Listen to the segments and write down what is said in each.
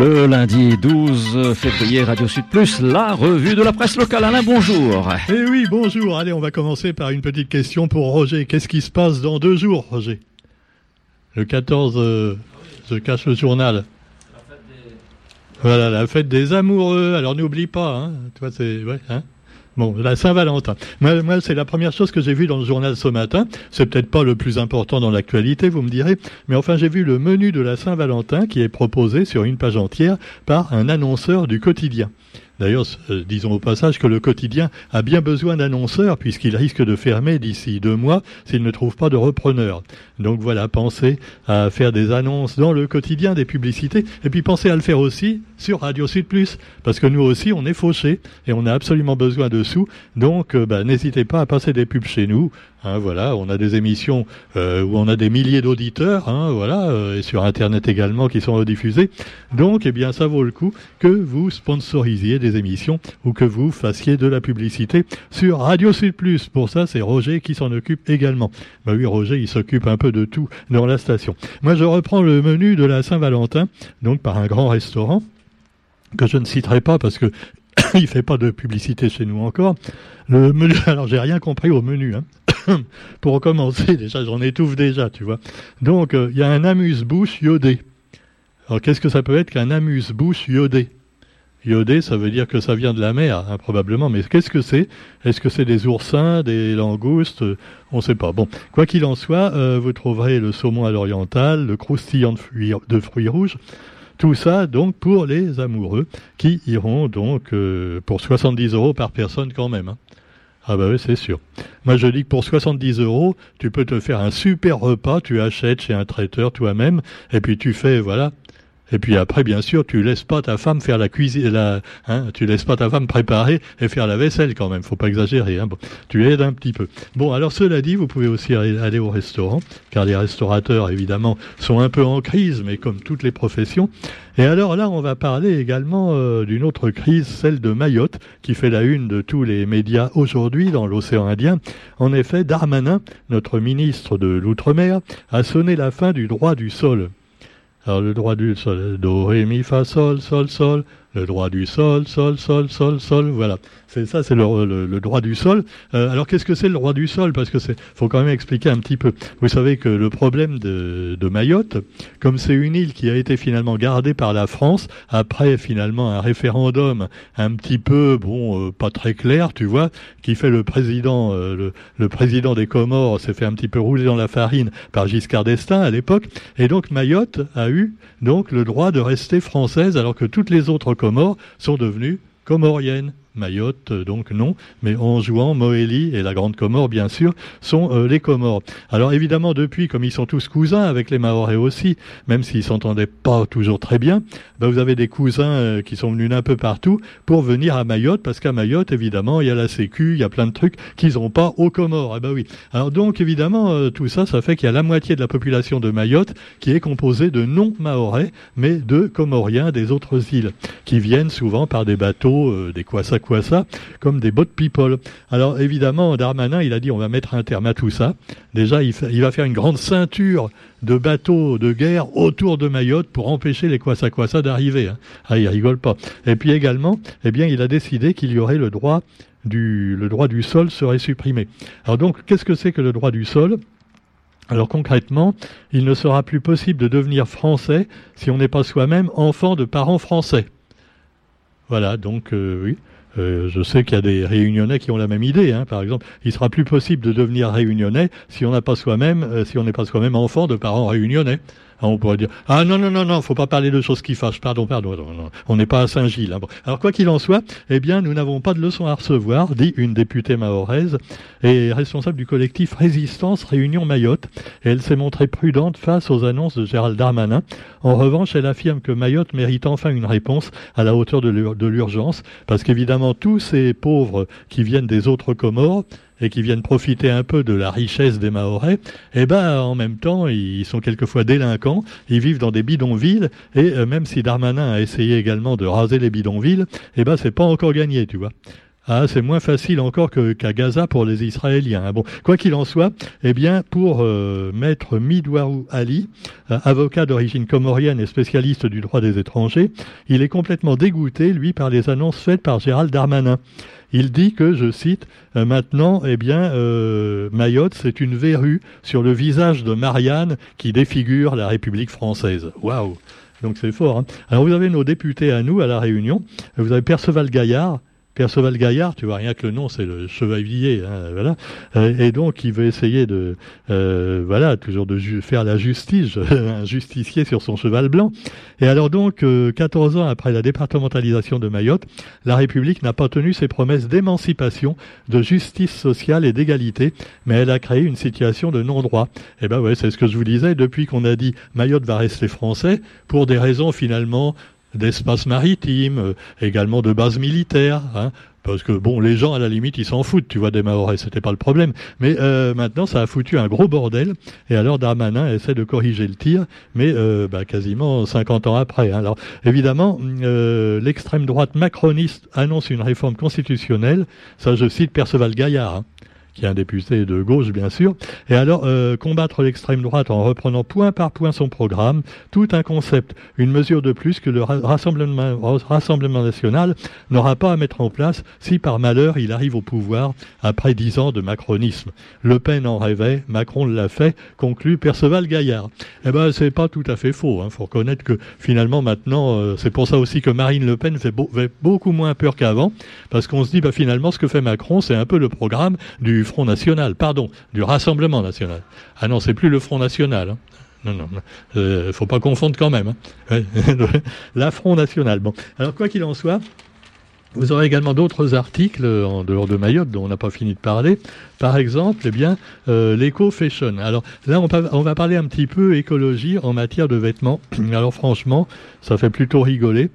Le lundi 12 février, Radio Sud Plus, la revue de la presse locale. Alain, bonjour. Eh oui, bonjour. Allez, on va commencer par une petite question pour Roger. Qu'est-ce qui se passe dans deux jours, Roger? Le 14, euh, je cache le journal. Voilà, la fête des amoureux. Alors n'oublie pas, hein. Toi, c'est ouais, hein? Bon, la Saint-Valentin. Moi, moi c'est la première chose que j'ai vue dans le journal ce matin. C'est peut-être pas le plus important dans l'actualité, vous me direz, mais enfin, j'ai vu le menu de la Saint-Valentin qui est proposé sur une page entière par un annonceur du quotidien. D'ailleurs, disons au passage que le quotidien a bien besoin d'annonceurs puisqu'il risque de fermer d'ici deux mois s'il ne trouve pas de repreneur. Donc voilà, pensez à faire des annonces dans le quotidien, des publicités, et puis pensez à le faire aussi sur Radio Sud Plus, parce que nous aussi on est fauchés et on a absolument besoin de sous. Donc euh, bah, n'hésitez pas à passer des pubs chez nous. Hein, voilà, on a des émissions euh, où on a des milliers d'auditeurs, hein, voilà, euh, et sur Internet également qui sont rediffusés. Donc, eh bien, ça vaut le coup que vous sponsorisiez des émissions ou que vous fassiez de la publicité sur Radio Sud Plus. Pour ça, c'est Roger qui s'en occupe également. Bah oui, Roger, il s'occupe un peu de tout dans la station. Moi, je reprends le menu de la Saint-Valentin, donc par un grand restaurant que je ne citerai pas parce que il fait pas de publicité chez nous encore. Le menu, alors j'ai rien compris au menu. Hein. pour recommencer, déjà, j'en étouffe déjà, tu vois. Donc, euh, il y a un amuse-bouche iodé. Alors, qu'est-ce que ça peut être qu'un amuse-bouche iodé? Iodé, ça veut dire que ça vient de la mer, hein, probablement. Mais qu'est-ce que c'est? Est-ce que c'est des oursins, des langoustes? On ne sait pas. Bon, quoi qu'il en soit, euh, vous trouverez le saumon à l'oriental, le croustillant de fruits, de fruits rouges. Tout ça, donc, pour les amoureux, qui iront, donc, euh, pour 70 euros par personne quand même. Hein. Ah bah oui, c'est sûr. Moi, je dis que pour 70 euros, tu peux te faire un super repas, tu achètes chez un traiteur toi-même, et puis tu fais, voilà, et puis après, bien sûr, tu laisses pas ta femme faire la cuisine, la, hein, tu laisses pas ta femme préparer et faire la vaisselle quand même. Faut pas exagérer. Hein. Bon, tu aides un petit peu. Bon, alors cela dit, vous pouvez aussi aller au restaurant, car les restaurateurs, évidemment, sont un peu en crise, mais comme toutes les professions. Et alors là, on va parler également euh, d'une autre crise, celle de Mayotte, qui fait la une de tous les médias aujourd'hui dans l'océan Indien. En effet, Darmanin, notre ministre de l'Outre-mer, a sonné la fin du droit du sol. Alors le droit du sol, do, ré, mi, fa, sol, sol, sol, le droit du sol, sol, sol, sol, sol, voilà. C'est ça, c'est le, le, droit du sol. Euh, alors qu'est-ce que c'est le droit du sol? Parce que c'est, faut quand même expliquer un petit peu. Vous savez que le problème de, de Mayotte, comme c'est une île qui a été finalement gardée par la France après finalement un référendum un petit peu, bon, euh, pas très clair, tu vois, qui fait le président, euh, le, le, président des Comores s'est fait un petit peu rouler dans la farine par Giscard d'Estaing à l'époque, et donc Mayotte a eu donc le droit de rester française alors que toutes les autres Comores sont devenues comoriennes. Mayotte, euh, donc non, mais en jouant Moélie et la Grande Comore, bien sûr, sont euh, les Comores. Alors évidemment, depuis, comme ils sont tous cousins avec les Maorais aussi, même s'ils s'entendaient pas toujours très bien, ben, vous avez des cousins euh, qui sont venus d'un peu partout pour venir à Mayotte, parce qu'à Mayotte, évidemment, il y a la Sécu, il y a plein de trucs qu'ils n'ont pas aux Comores. Eh ben oui. Alors donc, évidemment, tout ça, ça fait qu'il y a la moitié de la population de Mayotte qui est composée de non-Maorais, mais de Comoriens des autres îles, qui viennent souvent par des bateaux, des Kwasa quoi ça, comme des boat people. Alors évidemment, Darmanin, il a dit on va mettre un terme à tout ça. Déjà, il, va faire une grande ceinture de bateaux de guerre autour de Mayotte pour empêcher les Kwasa Kwasa d'arriver. Hein. Ah, il rigole pas. Et puis également, eh bien, il a décidé qu'il y aurait le droit du, le droit du sol serait supprimé. Alors donc, qu'est-ce que c'est que le droit du sol? Alors concrètement, il ne sera plus possible de devenir français si on n'est pas soi-même enfant de parents français. Voilà, donc euh, oui. Euh, je sais qu'il y a des réunionnais qui ont la même idée. Hein. Par exemple, il sera plus possible de devenir réunionnais si on n'a pas soi-même, euh, si on n'est pas soi-même enfant de parents réunionnais. Ah, on pourrait dire ah non non non non, faut pas parler de choses qui fâchent. Pardon pardon. On n'est pas à Saint-Gilles. Hein. Alors quoi qu'il en soit, eh bien nous n'avons pas de leçon à recevoir, dit une députée mahoraise et responsable du collectif Résistance Réunion Mayotte. Elle s'est montrée prudente face aux annonces de Gérald Darmanin. En revanche, elle affirme que Mayotte mérite enfin une réponse à la hauteur de l'urgence, parce qu'évidemment tous ces pauvres qui viennent des autres Comores et qui viennent profiter un peu de la richesse des Mahorais, eh ben en même temps ils sont quelquefois délinquants, ils vivent dans des bidonvilles et euh, même si Darmanin a essayé également de raser les bidonvilles, eh ben c'est pas encore gagné, tu vois. Ah, c'est moins facile encore qu'à Gaza pour les Israéliens. Bon, quoi qu'il en soit, eh bien, pour euh, maître Midwarou Ali, euh, avocat d'origine comorienne et spécialiste du droit des étrangers, il est complètement dégoûté, lui, par les annonces faites par Gérald Darmanin. Il dit que, je cite, euh, maintenant, eh bien, Mayotte, c'est une verrue sur le visage de Marianne qui défigure la République française. Waouh Donc c'est fort. Hein Alors vous avez nos députés à nous, à la Réunion. Vous avez Perceval Gaillard, Perceval Gaillard, tu vois rien que le nom, c'est le chevalier, hein, voilà. Euh, et donc il veut essayer de, euh, voilà, toujours de faire la justice, un justicier sur son cheval blanc. Et alors donc, 14 euh, ans après la départementalisation de Mayotte, la République n'a pas tenu ses promesses d'émancipation, de justice sociale et d'égalité, mais elle a créé une situation de non-droit. Et eh ben ouais, c'est ce que je vous disais. Depuis qu'on a dit Mayotte va rester français, pour des raisons finalement d'espace maritime, euh, également de bases militaires. Hein, parce que bon, les gens à la limite ils s'en foutent, tu vois, des Maoris, c'était pas le problème. Mais euh, maintenant, ça a foutu un gros bordel. Et alors Darmanin essaie de corriger le tir, mais euh, bah, quasiment 50 ans après. Hein. Alors évidemment, l'extrême droite macroniste annonce une réforme constitutionnelle. Ça, je cite Perceval Gaillard. Hein qui est un député de gauche bien sûr, et alors euh, combattre l'extrême droite en reprenant point par point son programme, tout un concept, une mesure de plus que le Rassemblement, national n'aura pas à mettre en place si par malheur il arrive au pouvoir après dix ans de macronisme. Le Pen en rêvait, Macron l'a fait, conclut Perceval Gaillard. Eh ben c'est pas tout à fait faux, il hein. faut reconnaître que finalement maintenant, euh, c'est pour ça aussi que Marine Le Pen fait, fait beaucoup moins peur qu'avant, parce qu'on se dit bah finalement ce que fait Macron c'est un peu le programme du Front National, pardon, du Rassemblement National. Ah non, c'est plus le Front National. Hein. Non, non, il euh, faut pas confondre quand même. Hein. La Front National. Bon, alors quoi qu'il en soit, vous aurez également d'autres articles en dehors de Mayotte dont on n'a pas fini de parler. Par exemple, eh bien, euh, l'éco-fashion. Alors là, on, va parler un petit peu écologie en matière de vêtements. Alors franchement, ça fait plutôt rigoler.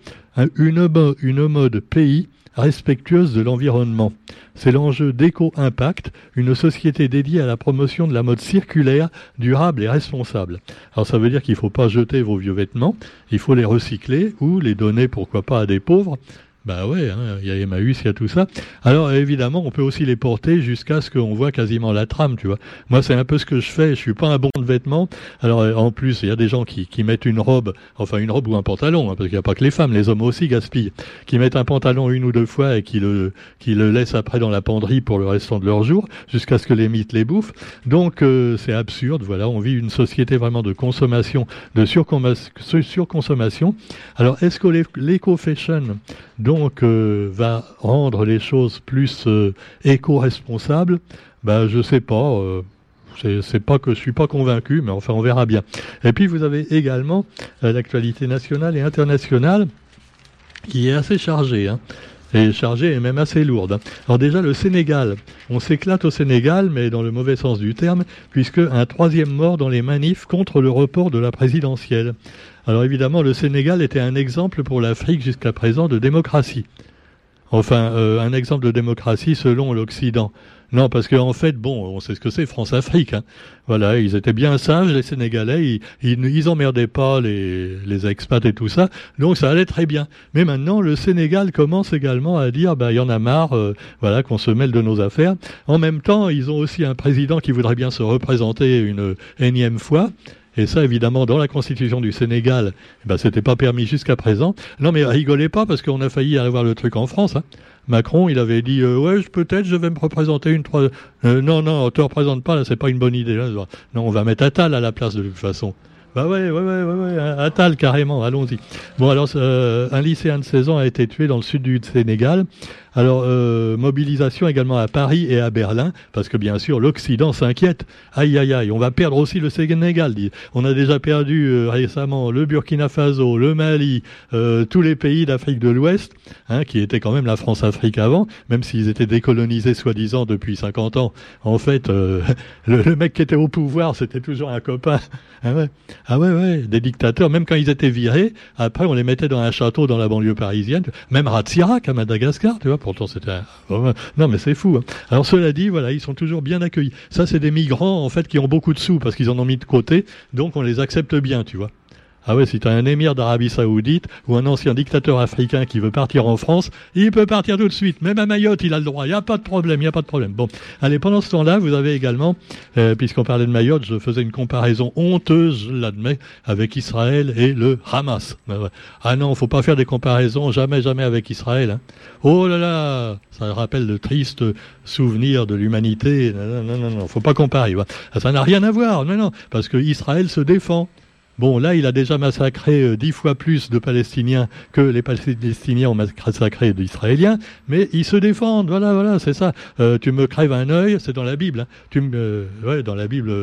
Une, une mode pays respectueuse de l'environnement. C'est l'enjeu d'Eco-Impact, une société dédiée à la promotion de la mode circulaire, durable et responsable. Alors ça veut dire qu'il ne faut pas jeter vos vieux vêtements, il faut les recycler ou les donner pourquoi pas à des pauvres bah ouais, hein, il y a Emmaüs, il y a tout ça. Alors évidemment, on peut aussi les porter jusqu'à ce qu'on voit quasiment la trame, tu vois. Moi, c'est un peu ce que je fais. Je suis pas un bon de vêtements. Alors euh, en plus, il y a des gens qui, qui mettent une robe, enfin une robe ou un pantalon, hein, parce qu'il n'y a pas que les femmes, les hommes aussi gaspillent, qui mettent un pantalon une ou deux fois et qui le, qui le laissent après dans la penderie pour le restant de leur jour, jusqu'à ce que les mythes les bouffent. Donc euh, c'est absurde. Voilà, on vit une société vraiment de consommation, de surconsommation. Alors est-ce que l'éco-fashion donc euh, va rendre les choses plus euh, éco-responsables, ben je sais pas. Euh, c'est pas que je suis pas convaincu, mais enfin on verra bien. Et puis vous avez également l'actualité nationale et internationale qui est assez chargée. Hein et chargée et même assez lourde. Alors déjà le Sénégal, on s'éclate au Sénégal, mais dans le mauvais sens du terme, puisque un troisième mort dans les manifs contre le report de la présidentielle. Alors évidemment, le Sénégal était un exemple pour l'Afrique jusqu'à présent de démocratie. Enfin, euh, un exemple de démocratie selon l'Occident. Non, parce qu'en en fait, bon, on sait ce que c'est France-Afrique. Hein. Voilà, ils étaient bien sages, les Sénégalais, ils, ils, emmerdaient pas les, les expats et tout ça, donc ça allait très bien. Mais maintenant, le Sénégal commence également à dire, bah, il y en a marre, euh, voilà, qu'on se mêle de nos affaires. En même temps, ils ont aussi un président qui voudrait bien se représenter une énième fois. Et ça, évidemment, dans la constitution du Sénégal, eh ben, c'était pas permis jusqu'à présent. Non, mais rigolez pas parce qu'on a failli aller voir le truc en France. Hein. Macron, il avait dit euh, ouais, peut-être je vais me représenter une trois. Euh, non, non, on te représente pas là, c'est pas une bonne idée. Non, on va mettre Attal à la place de toute façon. Bah ouais, ouais, ouais, ouais, ouais, Attal carrément, allons-y. Bon alors, euh, un lycéen de 16 ans a été tué dans le sud du Sénégal. Alors, euh, mobilisation également à Paris et à Berlin, parce que bien sûr, l'Occident s'inquiète. Aïe, aïe, aïe, on va perdre aussi le Sénégal. On a déjà perdu euh, récemment le Burkina Faso, le Mali, euh, tous les pays d'Afrique de l'Ouest, hein, qui étaient quand même la France-Afrique avant, même s'ils étaient décolonisés soi-disant depuis 50 ans. En fait, le, le, mec qui était au pouvoir, c'était toujours un copain. Ah ouais, ah ouais, ouais, des dictateurs. Même quand ils étaient virés, après on les mettait dans un château dans la banlieue parisienne. Même Ratsirac à Madagascar, tu vois pourtant c'était Non, mais c'est fou. Hein. Alors cela dit, voilà, ils sont toujours bien accueillis. Ça, c'est des migrants, en fait, qui ont beaucoup de sous parce qu'ils en ont mis de côté, donc on les accepte bien, tu vois. Ah ouais, si tu as un émir d'Arabie Saoudite ou un ancien dictateur africain qui veut partir en France, il peut partir tout de suite. Même à Mayotte, il a le droit. Il n'y a pas de problème, il n'y a pas de problème. Bon, allez, pendant ce temps-là, vous avez également, euh, puisqu'on parlait de Mayotte, je faisais une comparaison honteuse, je l'admets, avec Israël et le Hamas. Ah non, faut pas faire des comparaisons, jamais, jamais avec Israël. Hein. Oh là là, ça rappelle de tristes souvenirs de l'humanité. Non, non, non, non, faut pas comparer. Ça n'a rien à voir, non, non, parce que Israël se défend. Bon, là, il a déjà massacré euh, dix fois plus de Palestiniens que les Palestiniens ont massacré d'Israéliens, mais ils se défendent. Voilà, voilà, c'est ça. Euh, tu me crèves un œil, c'est dans la Bible. Hein. Tu me, euh, ouais, dans la Bible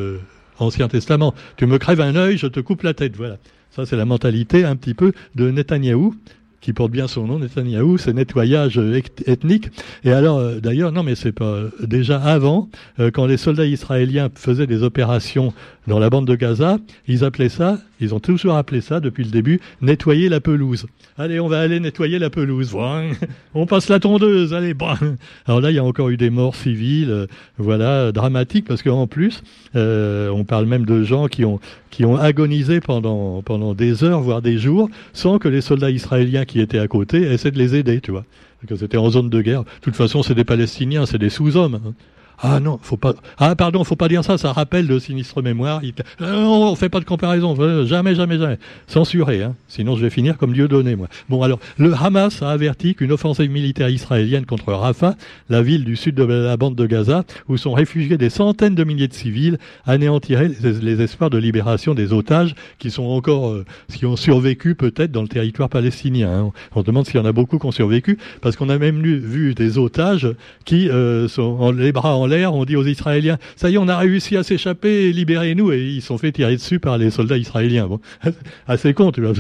Ancien Testament. Tu me crèves un œil, je te coupe la tête. Voilà. Ça, c'est la mentalité un petit peu de Netanyahou qui porte bien son nom, Netanyahou, c'est nettoyage ethnique. Et alors, euh, d'ailleurs, non, mais c'est pas déjà avant, euh, quand les soldats israéliens faisaient des opérations dans la bande de Gaza, ils appelaient ça, ils ont toujours appelé ça depuis le début, nettoyer la pelouse. Allez, on va aller nettoyer la pelouse. On passe la tondeuse. Allez, Alors là, il y a encore eu des morts civiles, euh, voilà, dramatiques, parce qu'en plus, on parle même de gens qui ont qui ont agonisé pendant pendant des heures, voire des jours, sans que les soldats israéliens qui étaient à côté essaient de les aider, tu vois. C'était en zone de guerre. De toute façon, c'est des Palestiniens, c'est des sous-hommes. Hein. Ah non, faut pas. Ah pardon, faut pas dire ça. Ça rappelle de sinistre mémoire. Euh, on fait pas de comparaison. Euh, jamais, jamais, jamais. Censuré. Hein. Sinon, je vais finir comme Dieu donné, moi. Bon, alors, le Hamas a averti qu'une offensive militaire israélienne contre Rafah, la ville du sud de la bande de Gaza, où sont réfugiés des centaines de milliers de civils, anéantirait les, espoirs de libération des otages qui sont encore, euh, qui ont survécu peut-être dans le territoire palestinien. Hein. On se demande s'il y en a beaucoup qui ont survécu, parce qu'on a même vu des otages qui sont en, les bras en on dit aux Israéliens, ça y est, on a réussi à s'échapper, libérez-nous, et ils sont fait tirer dessus par les soldats israéliens. Bon, assez con, tu vois.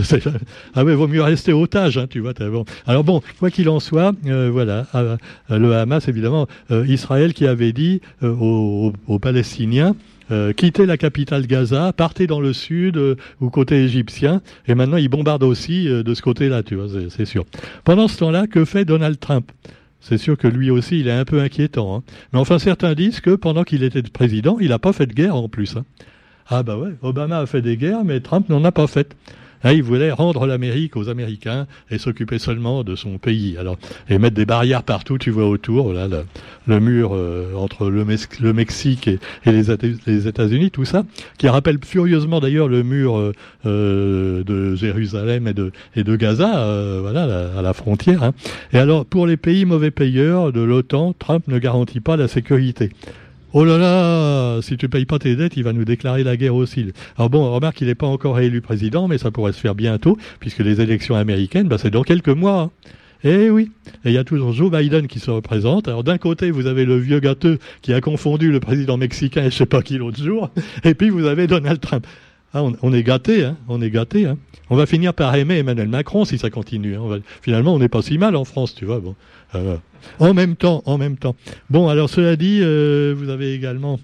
Ah ouais, vaut mieux rester otage, hein, tu vois. Bon. Alors bon, quoi qu'il en soit, euh, voilà, euh, le Hamas, évidemment, euh, Israël qui avait dit aux, Palestiniens, quittez la capitale Gaza, partez dans le sud ou côté égyptien, et maintenant ils bombardent aussi de ce côté-là, tu vois, c'est sûr. Pendant ce temps-là, que fait Donald Trump? C'est sûr que lui aussi, il est un peu inquiétant. Hein. Mais enfin, certains disent que pendant qu'il était président, il n'a pas fait de guerre en plus. Hein. Ah bah ouais, Obama a fait des guerres, mais Trump n'en a pas fait. Hein, il voulait rendre l'Amérique aux Américains et s'occuper seulement de son pays. Alors et mettre des barrières partout, tu vois autour, là, le, mur euh, entre le, Mexique et, les, États-Unis, tout ça, qui rappelle furieusement d'ailleurs le mur euh, euh, de Jérusalem et de, Gaza, voilà, à la frontière. Hein. Et alors pour les pays mauvais payeurs de l'OTAN, Trump ne garantit pas la sécurité. Oh là là, si tu payes pas tes dettes, il va nous déclarer la guerre aussi. Alors bon, remarque qu'il n'est pas encore élu président, mais ça pourrait se faire bientôt, puisque les élections américaines, bah, c'est dans quelques mois. Eh oui, et il y a toujours Joe Biden qui se représente. Alors d'un côté, vous avez le vieux gâteux qui a confondu le président mexicain et je sais pas qui l'autre jour, et puis vous avez Donald Trump. Ah, on, est gâté, hein, on est gâté. Hein. On va finir par aimer Emmanuel Macron si ça continue. Hein. finalement, on n'est pas si mal en France, tu vois. Euh, en même temps, en même temps. Bon, alors cela dit, euh, vous avez également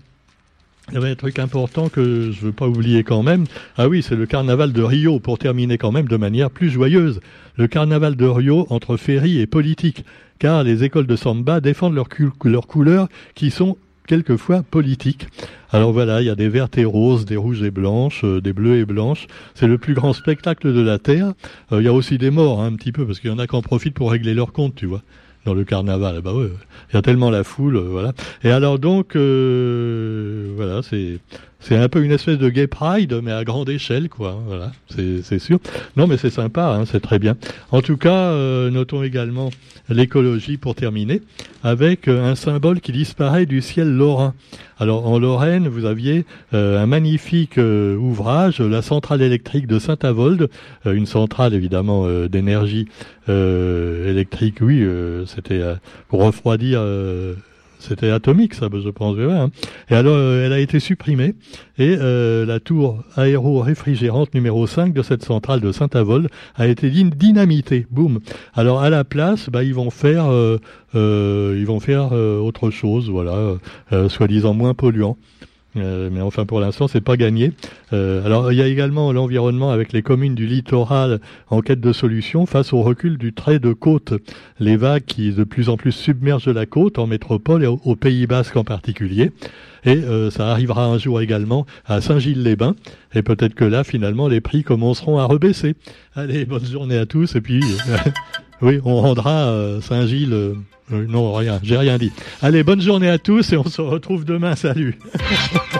il y avait un truc important que je veux pas oublier quand même. Ah oui, c'est le carnaval de Rio, pour terminer quand même de manière plus joyeuse. Le carnaval de Rio entre féerie et politique, car les écoles de samba défendent leurs couleurs qui sont quelquefois politiques. Alors voilà, il y a des vertes et roses, des rouges et blanches, euh, des bleus et blanches. C'est le plus grand spectacle de la Terre. Euh, il y a aussi des morts, hein, un petit peu, parce qu'il y en a qui en profitent pour régler leur compte, tu vois dans le carnaval. Bah ouais, il y a tellement la foule, euh, voilà. Et alors donc, euh, voilà, c'est c'est un peu une espèce de gay pride, mais à grande échelle, quoi. Hein, voilà, c'est sûr. Non, mais c'est sympa, hein, c'est très bien. En tout cas, euh, notons également l'écologie pour terminer, avec un symbole qui disparaît du ciel lorrain. Alors en Lorraine, vous aviez un magnifique ouvrage, la centrale électrique de Saint-Avold, une centrale évidemment d'énergie électrique, oui, c'était pour refroidir c'était atomique, ça, je pense. Hein. Et alors, euh, elle a été supprimée et euh, la tour aéro-réfrigérante numéro 5 de cette centrale de Saint-Avold a été dynamitée. Boum. Alors, à la place, bah, ils vont faire, euh, ils vont faire autre chose, voilà, soi-disant moins polluant. Euh, mais enfin, pour l'instant, c'est pas gagné. Euh, alors, il y a également l'environnement avec les communes du littoral en quête de solutions face au recul du trait de côte. Les vagues qui de plus en plus submergent la côte en métropole et au, Pays Basque en particulier. Et euh, ça arrivera un jour également à Saint-Gilles-les-Bains. Et peut-être que là, finalement, les prix commenceront à rebaisser. Allez, bonne journée à tous. Et puis, oui, on rendra Saint-Gilles non, rien, j'ai rien dit. Allez, bonne journée à tous et on se retrouve demain. Salut